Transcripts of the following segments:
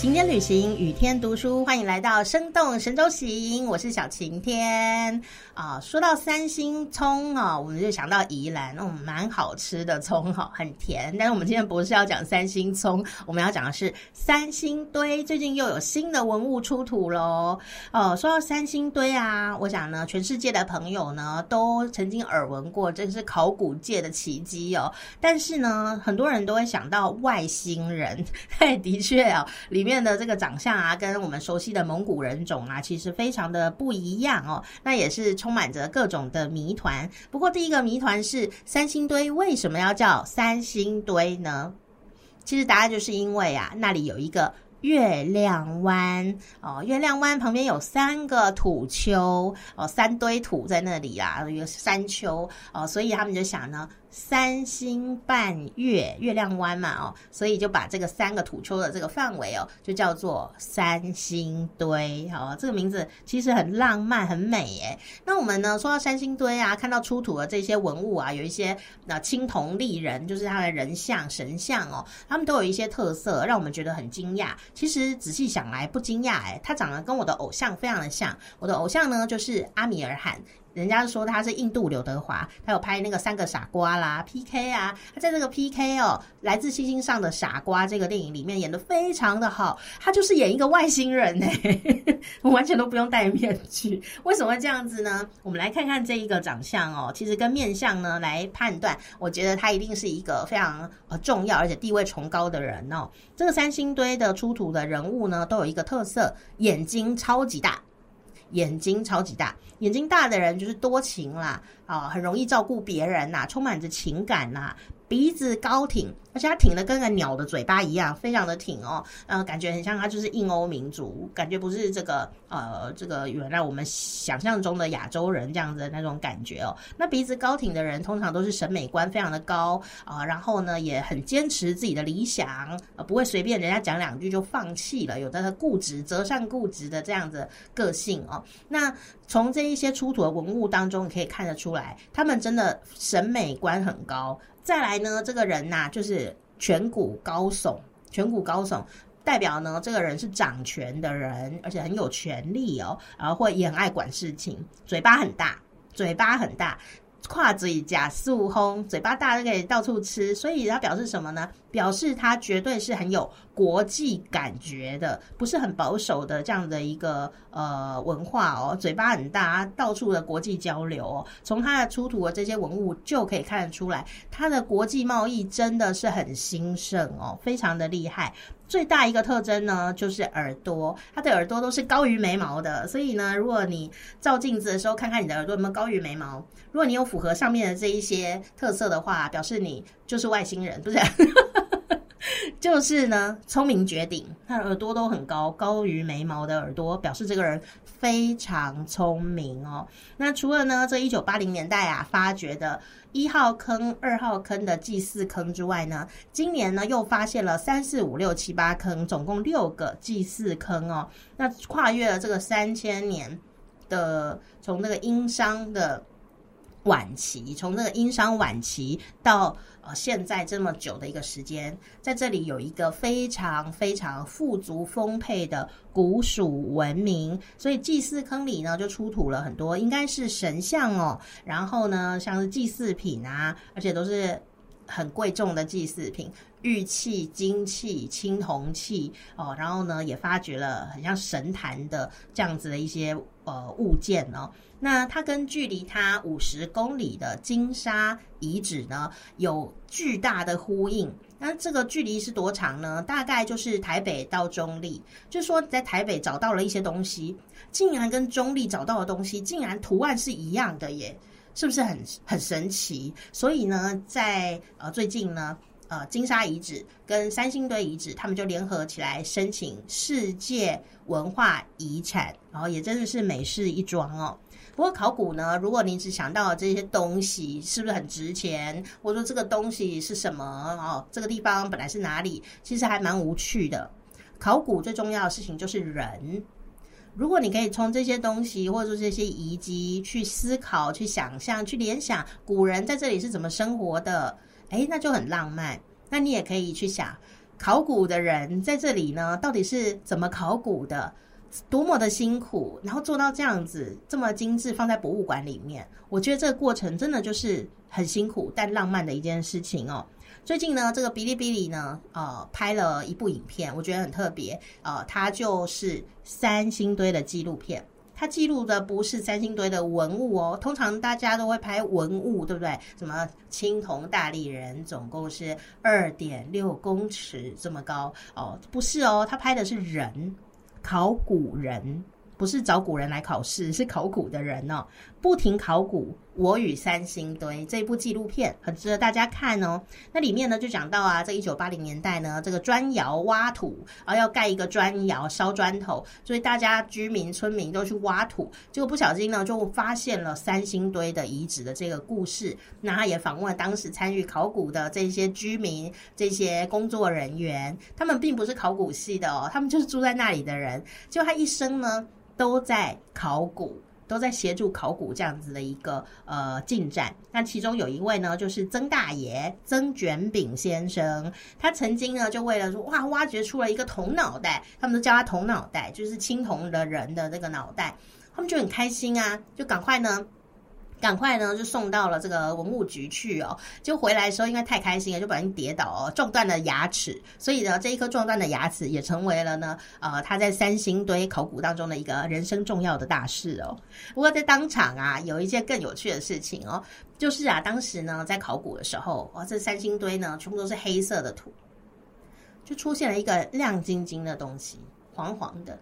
晴天旅行，雨天读书，欢迎来到生动神州行，我是小晴天啊。说到三星葱啊，我们就想到宜兰那种蛮好吃的葱哈，很甜。但是我们今天不是要讲三星葱，我们要讲的是三星堆。最近又有新的文物出土喽。哦，说到三星堆啊，我想呢，全世界的朋友呢都曾经耳闻过，这是考古界的奇迹哦。但是呢，很多人都会想到外星人，的确啊，里面。面的这个长相啊，跟我们熟悉的蒙古人种啊，其实非常的不一样哦。那也是充满着各种的谜团。不过第一个谜团是三星堆为什么要叫三星堆呢？其实答案就是因为啊，那里有一个月亮湾哦，月亮湾旁边有三个土丘哦，三堆土在那里啊，有山丘哦，所以他们就想呢。三星半月月亮湾嘛，哦，所以就把这个三个土丘的这个范围哦，就叫做三星堆，好，这个名字其实很浪漫很美耶。那我们呢说到三星堆啊，看到出土的这些文物啊，有一些那青铜立人，就是他的人像神像哦，他们都有一些特色，让我们觉得很惊讶。其实仔细想来不惊讶诶，他长得跟我的偶像非常的像，我的偶像呢就是阿米尔汗。人家说他是印度刘德华，他有拍那个三个傻瓜啦，PK 啊，他在这个 PK 哦，来自星星上的傻瓜这个电影里面演的非常的好，他就是演一个外星人呢，完全都不用戴面具，为什么会这样子呢？我们来看看这一个长相哦，其实跟面相呢来判断，我觉得他一定是一个非常呃重要而且地位崇高的人哦。这个三星堆的出土的人物呢，都有一个特色，眼睛超级大。眼睛超级大，眼睛大的人就是多情啦，啊，很容易照顾别人呐，充满着情感呐。鼻子高挺，而且它挺的跟个鸟的嘴巴一样，非常的挺哦。呃，感觉很像它就是印欧民族，感觉不是这个呃这个原来我们想象中的亚洲人这样子的那种感觉哦。那鼻子高挺的人通常都是审美观非常的高啊，然后呢也很坚持自己的理想，呃，不会随便人家讲两句就放弃了，有的固执、折善固执的这样子个性哦。那从这一些出土的文物当中，你可以看得出来，他们真的审美观很高。再来呢，这个人呐，就是颧骨高耸，颧骨高耸，代表呢，这个人是掌权的人，而且很有权力哦，然后会也很爱管事情，嘴巴很大，嘴巴很大。跨嘴假素烘，嘴巴大就可以到处吃，所以它表示什么呢？表示他绝对是很有国际感觉的，不是很保守的这样的一个呃文化哦。嘴巴很大，到处的国际交流哦。从他的出土的这些文物就可以看得出来，他的国际贸易真的是很兴盛哦，非常的厉害。最大一个特征呢，就是耳朵，它的耳朵都是高于眉毛的。所以呢，如果你照镜子的时候，看看你的耳朵有没有高于眉毛，如果你有符合上面的这一些特色的话，表示你就是外星人，不是？就是呢，聪明绝顶，他的耳朵都很高，高于眉毛的耳朵，表示这个人非常聪明哦。那除了呢，这一九八零年代啊发掘的一号坑、二号坑的祭祀坑之外呢，今年呢又发现了三四五六七八坑，总共六个祭祀坑哦。那跨越了这个三千年的，从那个殷商的晚期，从那个殷商晚期到。呃，现在这么久的一个时间，在这里有一个非常非常富足丰沛的古蜀文明，所以祭祀坑里呢就出土了很多，应该是神像哦。然后呢，像是祭祀品啊，而且都是很贵重的祭祀品，玉器、金器、青铜器哦。然后呢，也发掘了很像神坛的这样子的一些呃物件哦。那它跟距离它五十公里的金沙遗址呢，有巨大的呼应。那这个距离是多长呢？大概就是台北到中立，就是说在台北找到了一些东西，竟然跟中立找到的东西，竟然图案是一样的耶，是不是很很神奇？所以呢，在呃最近呢，呃金沙遗址跟三星堆遗址，他们就联合起来申请世界文化遗产，然后也真的是美事一桩哦。不过考古呢，如果你只想到这些东西是不是很值钱，或者说这个东西是什么哦，这个地方本来是哪里，其实还蛮无趣的。考古最重要的事情就是人。如果你可以从这些东西或者说这些遗迹去思考、去想象、去联想古人在这里是怎么生活的，哎，那就很浪漫。那你也可以去想。考古的人在这里呢，到底是怎么考古的？多么的辛苦，然后做到这样子这么精致，放在博物馆里面，我觉得这个过程真的就是很辛苦但浪漫的一件事情哦。最近呢，这个哔哩哔哩呢，呃，拍了一部影片，我觉得很特别，呃，它就是三星堆的纪录片。它记录的不是三星堆的文物哦，通常大家都会拍文物，对不对？什么青铜大力人，总共是二点六公尺这么高哦，不是哦，他拍的是人。考古人不是找古人来考试，是考古的人哦，不停考古。我与三星堆这一部纪录片很值得大家看哦。那里面呢就讲到啊，在一九八零年代呢，这个砖窑挖土，然后要盖一个砖窑烧砖头，所以大家居民村民都去挖土，结果不小心呢就发现了三星堆的遗址的这个故事。那他也访问了当时参与考古的这些居民、这些工作人员，他们并不是考古系的哦，他们就是住在那里的人，就他一生呢都在考古。都在协助考古这样子的一个呃进展。那其中有一位呢，就是曾大爷曾卷饼先生，他曾经呢就为了说哇，挖掘出了一个铜脑袋，他们都叫他铜脑袋，就是青铜的人的那个脑袋，他们就很开心啊，就赶快呢。赶快呢，就送到了这个文物局去哦。就回来的时候，因为太开心了，就不小心跌倒哦，撞断了牙齿。所以呢，这一颗撞断的牙齿也成为了呢，呃，他在三星堆考古当中的一个人生重要的大事哦。不过在当场啊，有一件更有趣的事情哦，就是啊，当时呢，在考古的时候，哇，这三星堆呢，全部都是黑色的土，就出现了一个亮晶晶的东西，黄黄的。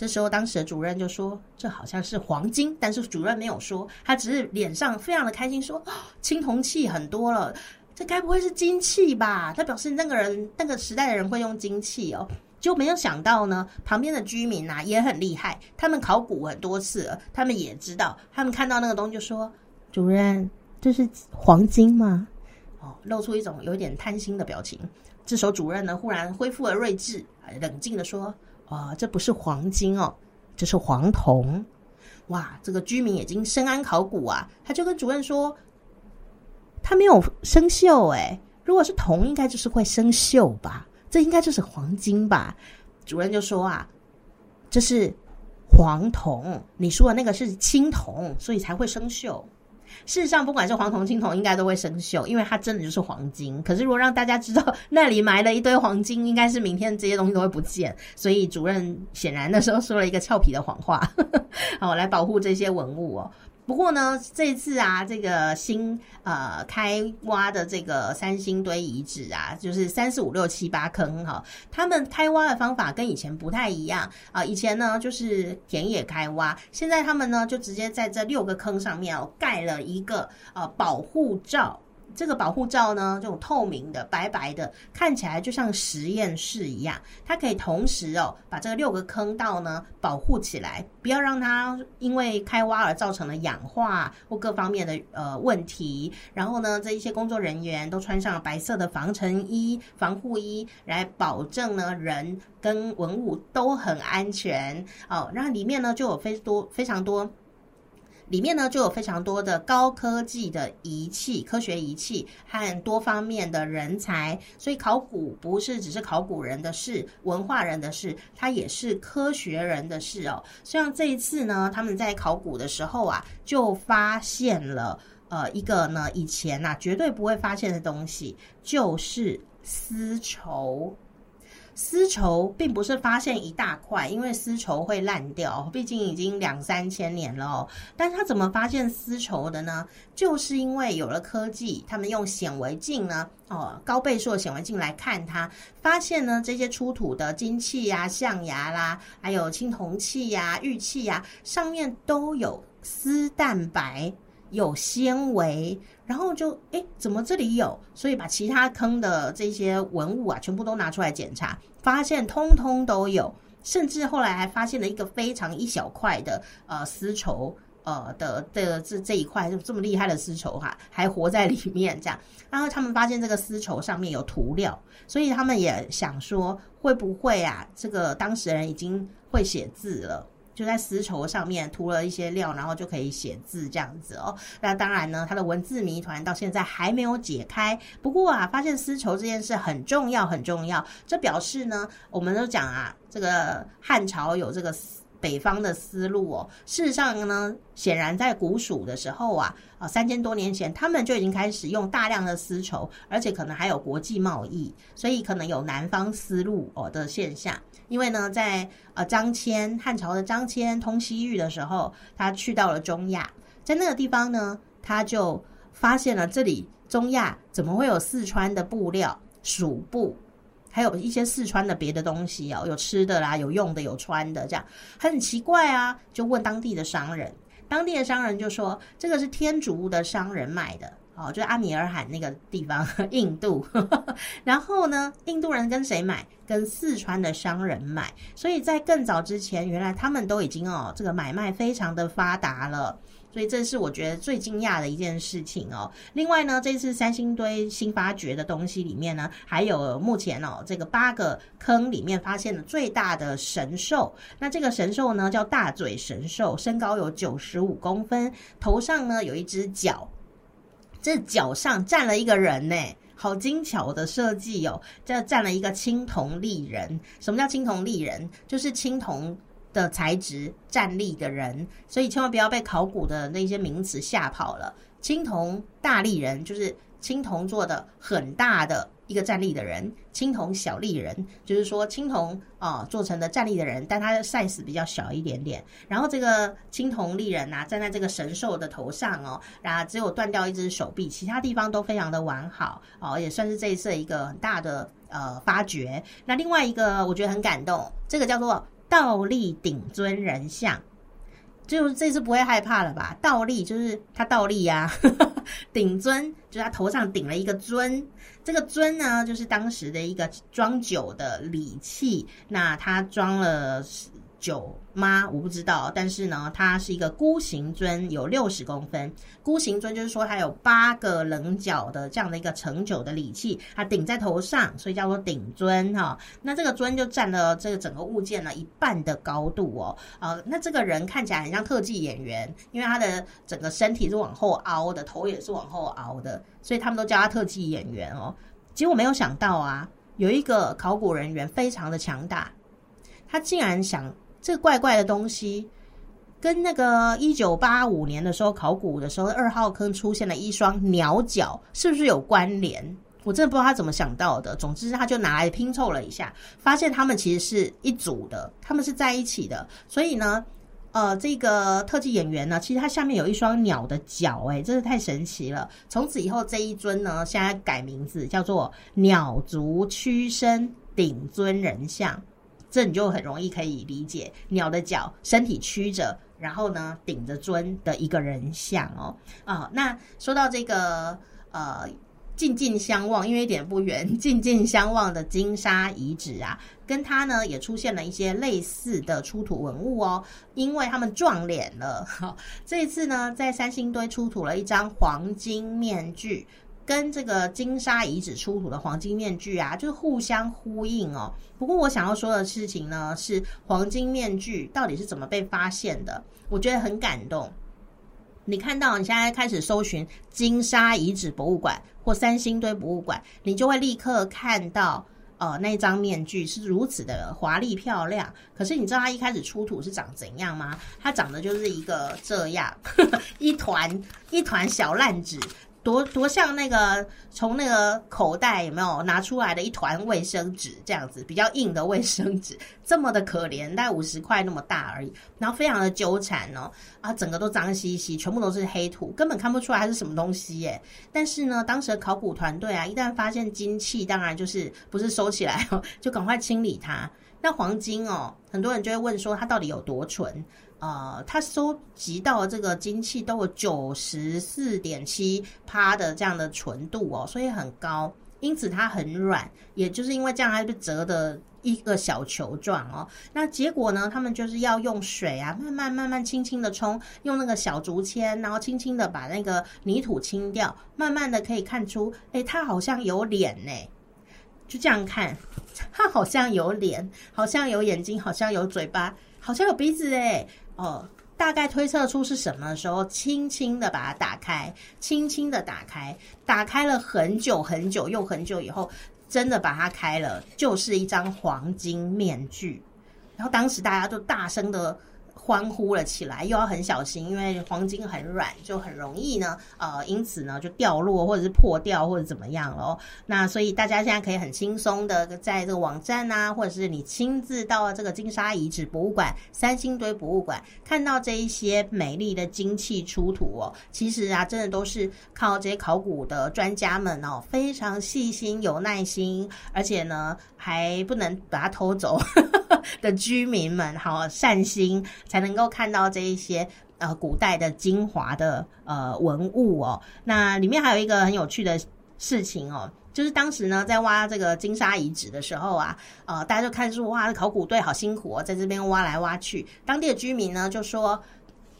这时候，当时的主任就说：“这好像是黄金。”但是主任没有说，他只是脸上非常的开心，说：“青铜器很多了，这该不会是金器吧？”他表示那个人那个时代的人会用金器哦，就没有想到呢。旁边的居民呐也很厉害，他们考古很多次，他们也知道，他们看到那个东西就说：“主任，这是黄金吗？”哦，露出一种有点贪心的表情。这时候主任呢忽然恢复了睿智，冷静的说。啊，这不是黄金哦，这是黄铜。哇，这个居民已经深谙考古啊，他就跟主任说，它没有生锈哎，如果是铜，应该就是会生锈吧？这应该就是黄金吧？主任就说啊，这是黄铜，你说的那个是青铜，所以才会生锈。事实上，不管是黄铜、青铜，应该都会生锈，因为它真的就是黄金。可是，如果让大家知道那里埋了一堆黄金，应该是明天这些东西都会不见。所以，主任显然那时候说了一个俏皮的谎话，好来保护这些文物哦。不过呢，这次啊，这个新呃开挖的这个三星堆遗址啊，就是三四五六七八坑哈，他们开挖的方法跟以前不太一样啊。以前呢就是田野开挖，现在他们呢就直接在这六个坑上面哦盖了一个呃保护罩。这个保护罩呢，这种透明的、白白的，看起来就像实验室一样。它可以同时哦，把这六个坑道呢保护起来，不要让它因为开挖而造成了氧化或各方面的呃问题。然后呢，这一些工作人员都穿上白色的防尘衣、防护衣，来保证呢人跟文物都很安全哦。然后里面呢就有非多非常多。里面呢就有非常多的高科技的仪器、科学仪器和多方面的人才，所以考古不是只是考古人的事、文化人的事，它也是科学人的事哦。像这一次呢，他们在考古的时候啊，就发现了呃一个呢以前呐绝对不会发现的东西，就是丝绸。丝绸并不是发现一大块，因为丝绸会烂掉，毕竟已经两三千年了。但是他怎么发现丝绸的呢？就是因为有了科技，他们用显微镜呢，哦，高倍数的显微镜来看它，发现呢这些出土的金器呀、象牙啦，还有青铜器呀、玉器呀，上面都有丝蛋白。有纤维，然后就哎，怎么这里有？所以把其他坑的这些文物啊，全部都拿出来检查，发现通通都有，甚至后来还发现了一个非常一小块的呃丝绸，呃的的这这一块就这么厉害的丝绸哈，还活在里面这样。然后他们发现这个丝绸上面有涂料，所以他们也想说，会不会啊，这个当事人已经会写字了？就在丝绸上面涂了一些料，然后就可以写字这样子哦。那当然呢，它的文字谜团到现在还没有解开。不过啊，发现丝绸这件事很重要，很重要。这表示呢，我们都讲啊，这个汉朝有这个北方的思路哦。事实上呢，显然在古蜀的时候啊，啊三千多年前，他们就已经开始用大量的丝绸，而且可能还有国际贸易，所以可能有南方丝路哦的现象。因为呢，在呃张骞汉朝的张骞通西域的时候，他去到了中亚，在那个地方呢，他就发现了这里中亚怎么会有四川的布料蜀布，还有一些四川的别的东西哦，有吃的啦，有用的，有穿的，这样很奇怪啊，就问当地的商人，当地的商人就说这个是天竺的商人买的。哦，就是阿米尔罕那个地方，印度。然后呢，印度人跟谁买？跟四川的商人买。所以在更早之前，原来他们都已经哦，这个买卖非常的发达了。所以这是我觉得最惊讶的一件事情哦。另外呢，这次三星堆新发掘的东西里面呢，还有目前哦这个八个坑里面发现的最大的神兽。那这个神兽呢叫大嘴神兽，身高有九十五公分，头上呢有一只脚。这脚上站了一个人呢，好精巧的设计哦！这站了一个青铜立人。什么叫青铜立人？就是青铜的材质站立的人。所以千万不要被考古的那些名词吓跑了。青铜大立人就是青铜做的很大的。一个站立的人，青铜小立人，就是说青铜啊做成的站立的人，但它的 size 比较小一点点。然后这个青铜立人呐，站在这个神兽的头上哦，然后只有断掉一只手臂，其他地方都非常的完好哦，也算是这一次一个很大的呃发掘。那另外一个我觉得很感动，这个叫做倒立顶尊人像。就这次不会害怕了吧？倒立就是他倒立呀，顶尊就是他头上顶了一个尊，这个尊呢就是当时的一个装酒的礼器，那他装了。酒吗？我不知道，但是呢，它是一个孤形尊，有六十公分。孤形尊就是说它有八个棱角的这样的一个盛酒的礼器，它顶在头上，所以叫做顶尊哈。那这个尊就占了这个整个物件呢一半的高度哦。呃，那这个人看起来很像特技演员，因为他的整个身体是往后凹的，头也是往后凹的，所以他们都叫他特技演员哦。结果没有想到啊，有一个考古人员非常的强大，他竟然想。这个怪怪的东西，跟那个一九八五年的时候考古的时候，二号坑出现了一双鸟脚，是不是有关联？我真的不知道他怎么想到的。总之，他就拿来拼凑了一下，发现他们其实是一组的，他们是在一起的。所以呢，呃，这个特技演员呢，其实他下面有一双鸟的脚，哎，真是太神奇了。从此以后，这一尊呢，现在改名字叫做鸟足屈身顶尊人像。这你就很容易可以理解，鸟的脚身体曲着，然后呢顶着尊的一个人像哦啊。那说到这个呃，静静相望，因为一点不远，静静相望的金沙遗址啊，跟它呢也出现了一些类似的出土文物哦，因为他们撞脸了。这一次呢，在三星堆出土了一张黄金面具。跟这个金沙遗址出土的黄金面具啊，就是互相呼应哦。不过我想要说的事情呢，是黄金面具到底是怎么被发现的？我觉得很感动。你看到你现在开始搜寻金沙遗址博物馆或三星堆博物馆，你就会立刻看到，呃，那张面具是如此的华丽漂亮。可是你知道它一开始出土是长怎样吗？它长得就是一个这样，一团一团小烂纸。多多像那个从那个口袋有没有拿出来的一团卫生纸这样子，比较硬的卫生纸，这么的可怜，大概五十块那么大而已，然后非常的纠缠哦，啊，整个都脏兮兮，全部都是黑土，根本看不出来它是什么东西耶。但是呢，当时的考古团队啊，一旦发现金器，当然就是不是收起来，就赶快清理它。那黄金哦，很多人就会问说，它到底有多纯？呃，它收集到这个金器都有九十四点七趴的这样的纯度哦，所以很高，因此它很软，也就是因为这样，它就折的一个小球状哦。那结果呢，他们就是要用水啊，慢慢慢慢轻轻的冲，用那个小竹签，然后轻轻的把那个泥土清掉，慢慢的可以看出，哎，它好像有脸呢。就这样看，它好像有脸，好像有眼睛，好像有嘴巴。好像有鼻子哎，哦，大概推测出是什么的时候，轻轻的把它打开，轻轻的打开，打开了很久很久又很久以后，真的把它开了，就是一张黄金面具。然后当时大家都大声的。欢呼了起来，又要很小心，因为黄金很软，就很容易呢，呃，因此呢就掉落或者是破掉或者怎么样哦。那所以大家现在可以很轻松的在这个网站啊，或者是你亲自到这个金沙遗址博物馆、三星堆博物馆，看到这一些美丽的金器出土哦。其实啊，真的都是靠这些考古的专家们哦，非常细心、有耐心，而且呢还不能把它偷走的居民们，好善心。才能够看到这一些呃古代的精华的呃文物哦。那里面还有一个很有趣的事情哦，就是当时呢在挖这个金沙遗址的时候啊，呃大家就看说哇，考古队好辛苦哦，在这边挖来挖去。当地的居民呢就说：“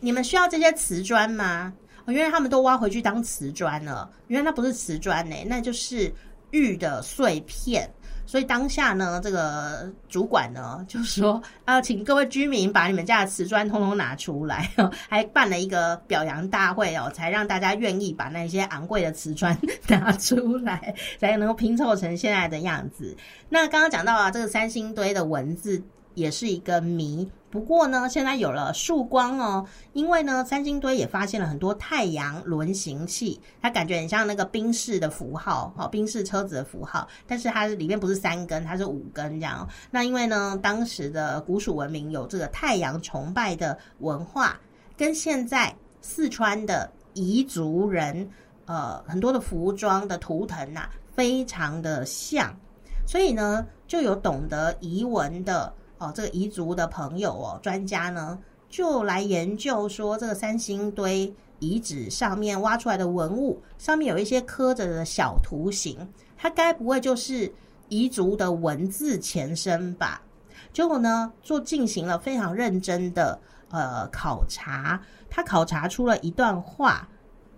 你们需要这些瓷砖吗？”原来他们都挖回去当瓷砖了。原来那不是瓷砖呢，那就是玉的碎片。所以当下呢，这个主管呢 就说啊，请各位居民把你们家的瓷砖通通拿出来，还办了一个表扬大会哦，才让大家愿意把那些昂贵的瓷砖 拿出来，才能够拼凑成现在的样子。那刚刚讲到啊，这个三星堆的文字。也是一个谜。不过呢，现在有了曙光哦，因为呢，三星堆也发现了很多太阳轮行器，它感觉很像那个宾士的符号，哦，宾士车子的符号，但是它里面不是三根，它是五根这样。那因为呢，当时的古蜀文明有这个太阳崇拜的文化，跟现在四川的彝族人，呃，很多的服装的图腾呐，非常的像，所以呢，就有懂得彝文的。哦，这个彝族的朋友哦，专家呢就来研究说，这个三星堆遗址上面挖出来的文物，上面有一些刻着的小图形，它该不会就是彝族的文字前身吧？结果呢，做进行了非常认真的呃考察，他考察出了一段话，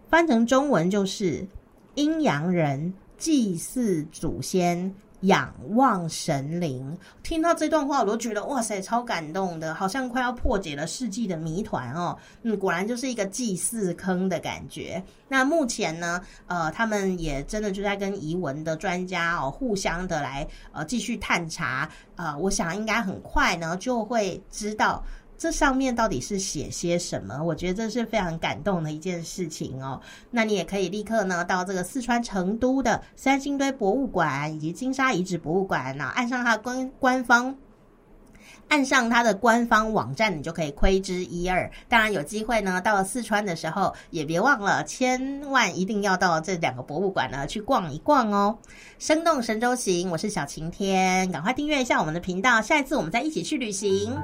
翻成中文就是阴阳人祭祀祖先。仰望神灵，听到这段话，我都觉得哇塞，超感动的，好像快要破解了世纪的谜团哦。嗯，果然就是一个祭祀坑的感觉。那目前呢，呃，他们也真的就在跟遗文的专家哦，互相的来呃继续探查。呃，我想应该很快呢就会知道。这上面到底是写些什么？我觉得这是非常感动的一件事情哦。那你也可以立刻呢到这个四川成都的三星堆博物馆以及金沙遗址博物馆呢，按上它的官官方，按上它的官方网站，你就可以窥之一二。当然有机会呢，到了四川的时候，也别忘了，千万一定要到这两个博物馆呢去逛一逛哦。生动神州行，我是小晴天，赶快订阅一下我们的频道，下一次我们再一起去旅行。